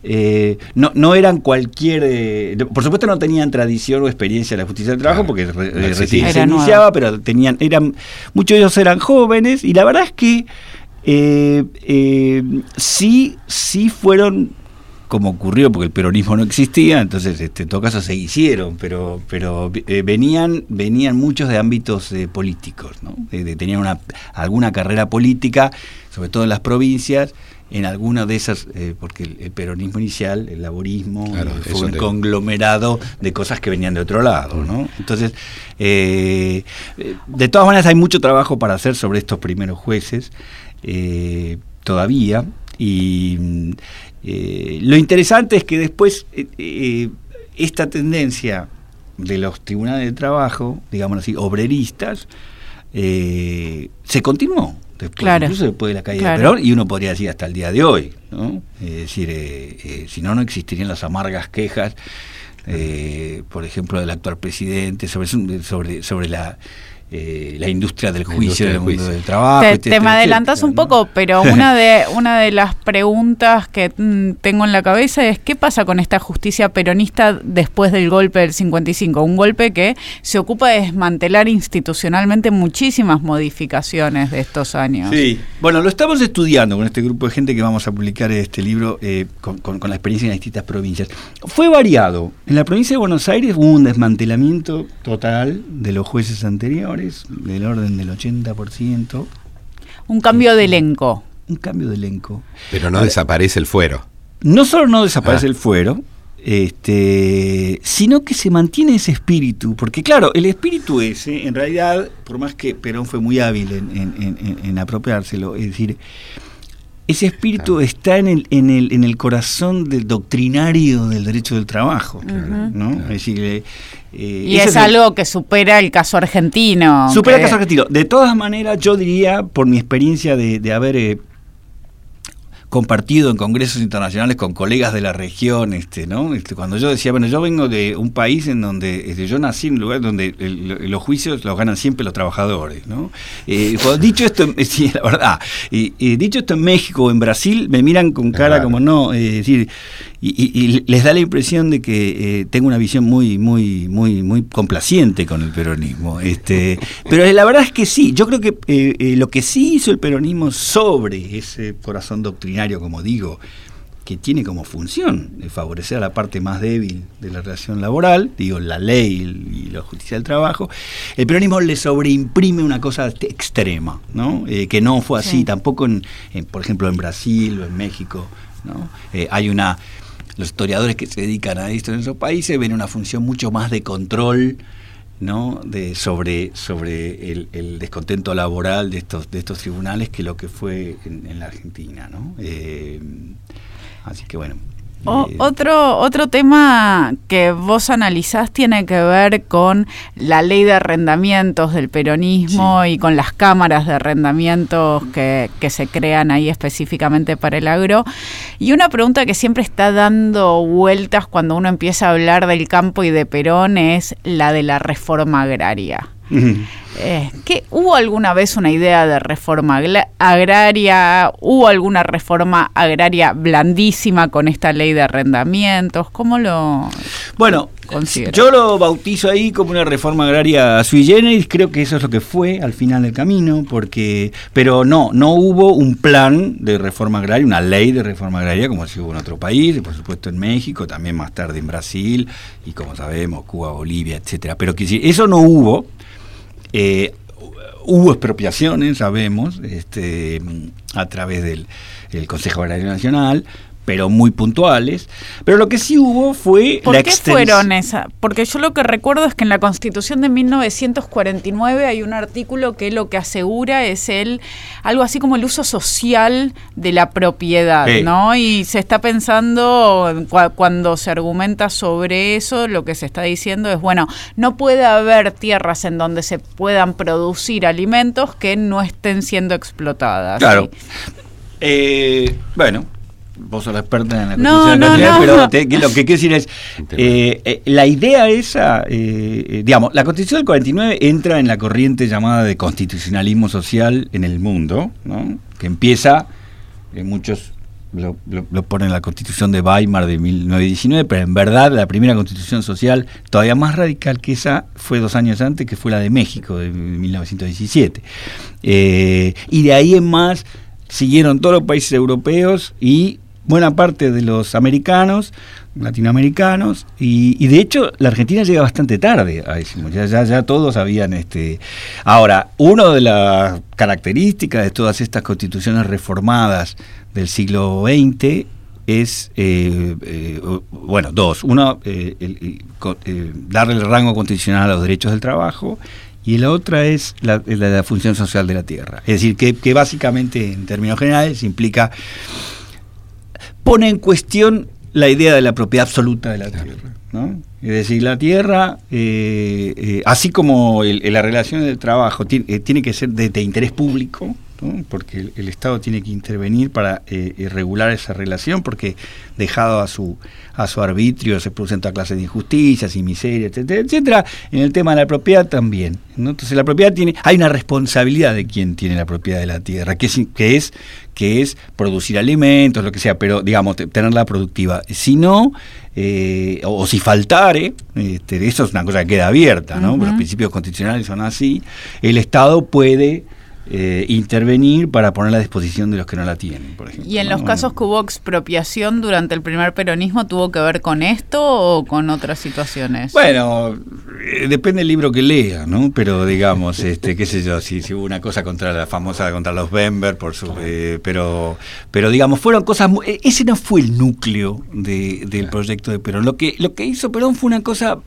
eh, no, no eran cualquier. Eh, por supuesto, no tenían tradición o experiencia en la justicia del trabajo, porque recién se iniciaba, pero tenían. eran Muchos de ellos eran jóvenes, y la verdad es que eh, sí, sí fueron. Como ocurrió, porque el peronismo no existía, entonces este, en todo caso se hicieron, pero, pero venían, venían muchos de ámbitos políticos, ¿no? tenían una, alguna carrera política, sobre todo en las provincias, en alguna de esas, eh, porque el, peronismo inicial, el laborismo, fue un conglomerado de cosas que venían de otro lado, ¿no? Entonces, eh, de todas maneras hay mucho trabajo para hacer sobre estos primeros jueces eh, todavía, y lo interesante es que después esta tendencia de los tribunales de trabajo, digamos así, obreristas, se continuó claro. incluso después de la caída de Perón, y uno podría decir hasta el día de hoy, ¿no? Es decir, eh, eh, si no, no existirían las amargas quejas, eh, por ejemplo, del actual presidente sobre, sobre, sobre la eh, la industria del juicio, del, mundo del trabajo. Te, me adelantas un poco, pero una de, una de las preguntas que mm, tengo en la cabeza es qué pasa con esta justicia peronista después del golpe del 55, un golpe que se ocupa de desmantelar institucionalmente muchísimas modificaciones de estos años. Sí, bueno, lo estamos estudiando con este grupo de gente que vamos a publicar este libro eh, con, con, la experiencia en distintas provincias. Fue variado. En la provincia de Buenos Aires hubo un desmantelamiento total de los jueces anteriores del orden del 80%. Un cambio de elenco. Un cambio de elenco. Pero no desaparece el fuero. No solo no desaparece ah. el fuero, este, sino que se mantiene ese espíritu, porque claro, el espíritu ese, en realidad, por más que Perón fue muy hábil en apropiárselo, es decir, ese espíritu está en el, en, el, en el corazón del doctrinario del derecho del trabajo. ¿no? Eh, y es, algo que supera el caso argentino. Supera el caso argentino. De todas maneras, yo diría, por mi experiencia de, de haber eh, compartido en congresos internacionales con colegas de la región, este, ¿no? Este, cuando yo decía, bueno, yo vengo de un país en donde este, yo nací en un lugar donde los juicios los ganan siempre los trabajadores, ¿no? Eh, dicho esto, sí, la verdad, y, dicho esto en México o en Brasil, me miran con cara como no, es decir, y, les da la impresión de que eh, tengo una visión muy, muy, muy, muy complaciente con el peronismo. Este, pero la verdad es que sí, yo creo que eh, eh, lo que sí hizo el peronismo sobre ese corazón doctrinario, como digo, que tiene como función favorecer a la parte más débil de la relación laboral, digo, la ley y la justicia del trabajo, el peronismo le sobreimprime una cosa extrema, ¿no? que no fue así, tampoco, en, por ejemplo, en Brasil o en México. ¿no? hay una los historiadores que se dedican a esto en esos países ven una función mucho más de control ¿no? de, sobre, sobre el, descontento laboral de estos, de estos tribunales que lo que fue en, la Argentina. ¿no? Eh, así que bueno. Otro, otro tema que vos analizás tiene que ver con la ley de arrendamientos del peronismo y con las cámaras de arrendamientos que, que, se crean ahí específicamente para el agro. Y una pregunta que siempre está dando vueltas cuando uno empieza a hablar del campo y de Perón es la de la reforma agraria. Eh, ¿Hubo alguna vez una idea de reforma agraria? ¿Hubo alguna reforma agraria blandísima con esta ley de arrendamientos? ¿Cómo lo Bueno, yo lo bautizo ahí como una reforma agraria sui generis, creo que eso es lo que fue al final del camino, porque pero no, no hubo un plan de reforma agraria, una ley de reforma agraria como si hubo en otro país, por supuesto en México, también más tarde en Brasil y como sabemos Cuba, Bolivia, etcétera. Pero que eso no hubo eh, hubo expropiaciones, sabemos, este, a través del Consejo Agrario Nacional, pero muy puntuales. Pero lo que sí hubo fue ¿Por qué fueron esas? Porque yo lo que recuerdo es que en la Constitución de 1949 hay un artículo que lo que asegura es el algo así como el uso social de la propiedad, ¿no? Y se está pensando cuando se argumenta sobre eso, lo que se está diciendo es bueno, no puede haber tierras en donde se puedan producir alimentos que no estén siendo explotadas. Claro. Eh, bueno, vos sos la experta en la Constitución no, no, pero lo que quiero decir es, eh, eh, la idea esa, eh, digamos, la Constitución del 49 entra en la corriente llamada de constitucionalismo social en el mundo, ¿no? que empieza, en muchos lo, ponen en la Constitución de Weimar de 1919, pero en verdad la primera Constitución social, todavía más radical que esa, fue dos años antes, que fue la de México, de 1917. y de ahí en más siguieron todos los países europeos y buena parte de los americanos, latinoamericanos, y, de hecho la Argentina llega bastante tarde a eso, ya, ya, ya todos habían este. Ahora, una de las características de todas estas constituciones reformadas del siglo XX es, eh, eh, bueno, dos. Uno, eh, darle el rango constitucional a los derechos del trabajo y la otra es la, la, función social de la tierra. Es decir, que básicamente, en términos generales, implica pone en cuestión la idea de la propiedad absoluta de la tierra. ¿no? Es decir, la tierra, eh, eh, así como la relación del trabajo eh, tiene, que ser de, interés público, porque el, Estado tiene que intervenir para regular esa relación, porque dejado a su, a su arbitrio se producen toda clase de injusticias y miserias, etcétera, etcétera. En el tema de la propiedad también. Entonces la propiedad tiene, hay una responsabilidad de quien tiene la propiedad de la tierra, que es, que es, que es producir alimentos, lo que sea, pero digamos, tenerla productiva. Si no, eh, o, si faltare, este, eso es una cosa que queda abierta, ¿no? Los principios constitucionales son así, el Estado puede eh, intervenir para poner a disposición de los que no la tienen, por ejemplo. ¿Y en los casos que hubo expropiación durante el primer peronismo tuvo que ver con esto o con otras situaciones? Bueno, eh, depende del libro que lea, ¿no? Pero digamos, este, qué sé yo, si, hubo una cosa contra la famosa contra los Bember, por su, eh, pero, pero digamos, fueron cosas, ese no fue el núcleo del proyecto de Perón. Lo que, lo que hizo Perón fue una cosa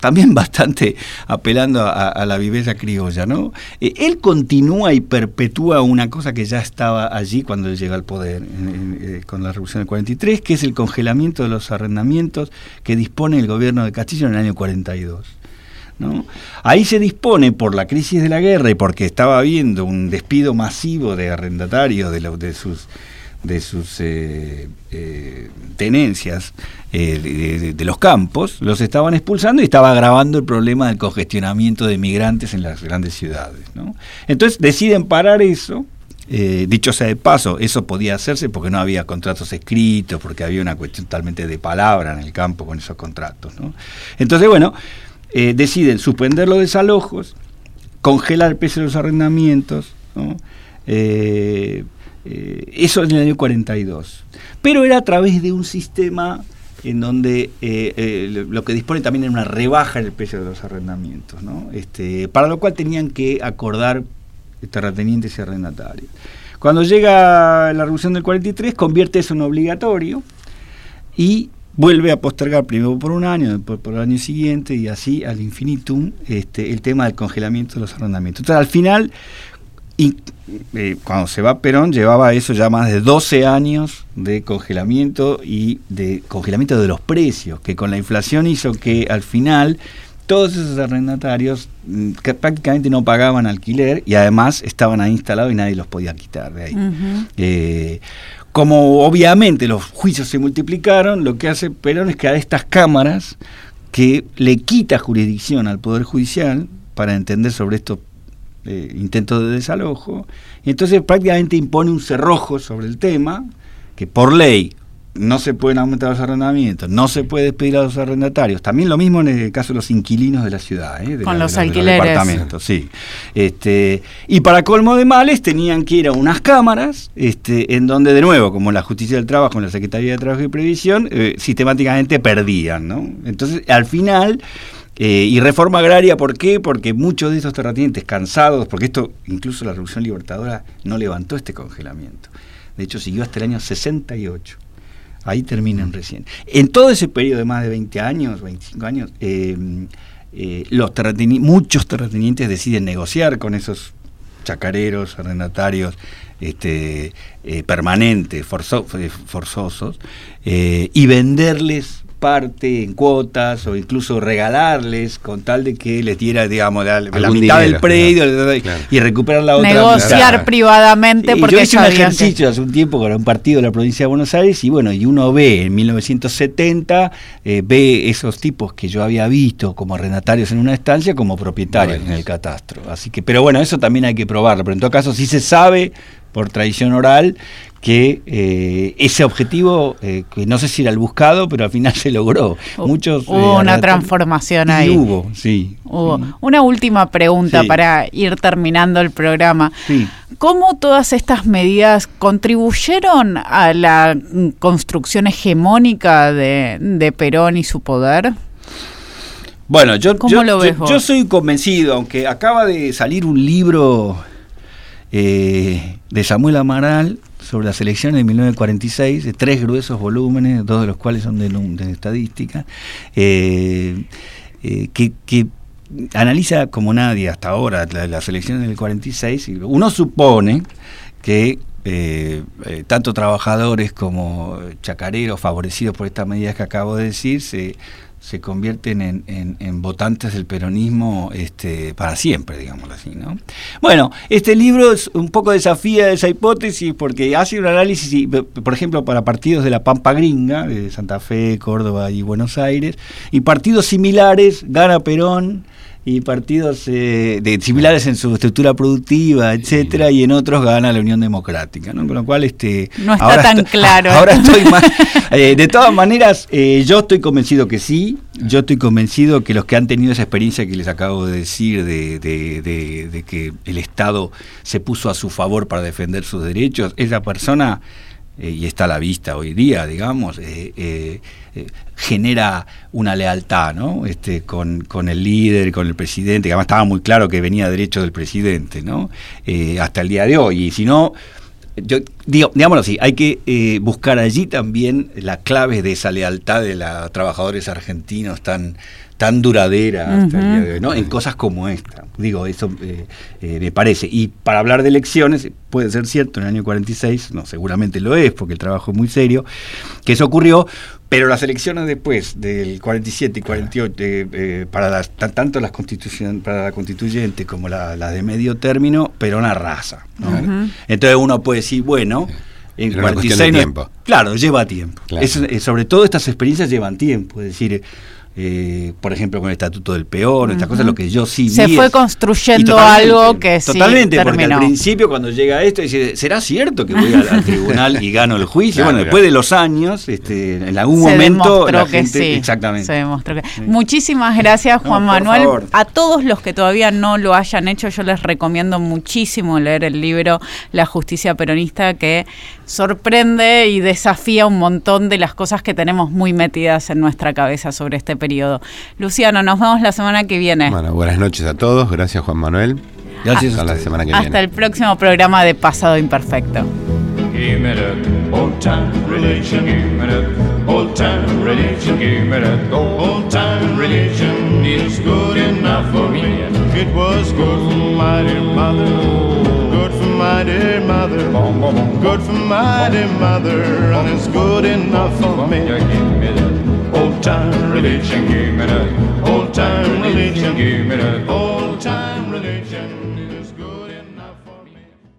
también bastante apelando a, la viveza criolla, ¿no? Eh, él continúa y perpetúa una cosa que ya estaba allí cuando él llega al poder eh, con la Revolución del 43, que es el congelamiento de los arrendamientos que dispone el gobierno de Castillo en el año 42. ¿No? Ahí se dispone por la crisis de la guerra y porque estaba habiendo un despido masivo de arrendatarios de, de sus de sus eh, eh, tenencias eh, de, los campos, los estaban expulsando y estaba agravando el problema del congestionamiento de migrantes en las grandes ciudades. Entonces deciden parar eso. dicho sea de paso, eso podía hacerse porque no había contratos escritos, porque había una cuestión totalmente de palabra en el campo con esos contratos. Entonces, bueno, deciden suspender los desalojos, congelar el precio de los arrendamientos, ¿no? Eso en el año 42. Pero era a través de un sistema en donde eh, eh, lo que dispone también era una rebaja en el precio de los arrendamientos, este, para lo cual tenían que acordar terratenientes y arrendatarios. Cuando llega la revolución del 43, convierte eso en obligatorio y vuelve a postergar primero por un año, después por el año siguiente y así al infinitum este, el tema del congelamiento de los arrendamientos. Entonces, al final, y eh, cuando se va Perón llevaba eso ya más de 12 años de congelamiento y de congelamiento de los precios, que con la inflación hizo que al final todos esos arrendatarios mm, que prácticamente no pagaban alquiler y además estaban ahí instalados y nadie los podía quitar de ahí. Eh, como obviamente los juicios se multiplicaron, lo que hace Perón es que a estas cámaras que le quita jurisdicción al Poder Judicial para entender sobre estos eh, intentos de desalojo, y entonces prácticamente impone un cerrojo sobre el tema, que por ley no se pueden aumentar los arrendamientos, no se puede despedir a los arrendatarios. También lo mismo en el caso de los inquilinos de la ciudad, ¿eh? con los alquileres. departamentos, sí. Este, y para colmo de males tenían que ir a unas cámaras, este, en donde de nuevo, como la Justicia del Trabajo, en la Secretaría de Trabajo y Previsión, eh, sistemáticamente perdían, ¿no? Entonces, al final eh, y reforma agraria, ¿por qué? Porque muchos de esos terratenientes cansados, porque esto incluso la Revolución Libertadora no levantó este congelamiento. De hecho, siguió hasta el año 68. Ahí terminan recién. En todo ese periodo de más de 20 años, 25 años, eh, eh, los muchos terratenientes deciden negociar con esos chacareros, arrendatarios este, permanentes, forzosos, y venderles parte en cuotas o incluso regalarles con tal de que les diera, digamos, la, mitad del predio y recuperar la otra. Negociar privadamente porque yo hice un ejercicio hace un tiempo con un partido de la provincia de Buenos Aires y bueno, y uno ve en 1970, eh, ve esos tipos que yo había visto como arrendatarios en una estancia como propietarios en el catastro. Así que, pero bueno, eso también hay que probarlo, pero en todo caso sí se sabe por tradición oral que eh, ese objetivo, eh, que no sé si era el buscado, pero al final se logró. Muchos, hubo eh, una transformación ahí. Hubo, sí. Hubo. Una última pregunta para ir terminando el programa. ¿Cómo todas estas medidas contribuyeron a la construcción hegemónica de, Perón y su poder? Bueno, yo, yo soy convencido, aunque acaba de salir un libro eh, de Samuel Amaral sobre las elecciones de 1946, de tres gruesos volúmenes, dos de los cuales son de, estadística, eh, eh, que, analiza como nadie hasta ahora las elecciones del 46. Uno supone que tanto trabajadores como chacareros favorecidos por estas medidas que acabo de decir se se convierten en, votantes del peronismo este, para siempre, digámoslo así. ¿no? Bueno, este libro es un poco desafía esa hipótesis porque hace un análisis, por ejemplo, para partidos de la Pampa Gringa, de Santa Fe, Córdoba y Buenos Aires, y partidos similares, gana Perón, y partidos eh, de, similares en su estructura productiva, etcétera, y en otros gana la Unión Democrática, ¿no? Con lo cual este no está tan claro. Ahora estoy más eh, de todas maneras, eh, yo estoy convencido que sí, yo estoy convencido que los que han tenido esa experiencia que les acabo de decir de, de que el Estado se puso a su favor para defender sus derechos, esa persona eh, y está a la vista hoy día, digamos, eh, eh, genera una lealtad ¿no? este, con, con, el líder, con el presidente, que además estaba muy claro que venía derecho del presidente, ¿no? hasta el día de hoy. Y si no, yo digo, digámoslo así, hay que buscar allí también la clave de esa lealtad de los trabajadores argentinos tan tan duradera hasta el día de hoy, ¿no? En cosas como esta. Digo, eso eh, eh, me parece. Y para hablar de elecciones, puede ser cierto, en el año 46, no, seguramente lo es, porque el trabajo es muy serio, que eso ocurrió, pero las elecciones después del 47 y 48, eh, para las, tanto las constituciones, para la constituyente como las la de medio término, pero una raza. Entonces uno puede decir, bueno, en 46 tiempo. Claro, lleva tiempo. sobre todo estas experiencias llevan tiempo, es decir, eh, por ejemplo, con el Estatuto del Peor, estas cosas, lo que yo sí Se fue construyendo algo que sí Totalmente, porque al principio cuando llega esto, dice, ¿será cierto que voy al, tribunal y gano el juicio? bueno, después de los años, este, en algún momento la que sí. Exactamente. Se demostró que Muchísimas gracias, Juan Manuel. A todos los que todavía no lo hayan hecho, yo les recomiendo muchísimo leer el libro La justicia peronista, que sorprende y desafía un montón de las cosas que tenemos muy metidas en nuestra cabeza sobre este periodo. Luciano, nos vemos la semana que viene. Bueno, buenas noches a todos. Gracias, Juan Manuel. Gracias. Hasta la semana que viene. Hasta el próximo programa de Pasado Imperfecto. dear mother. Good for my dear mother, and it's good enough for me. Old time religion, give me that. Old time religion, give me that. Old time religion.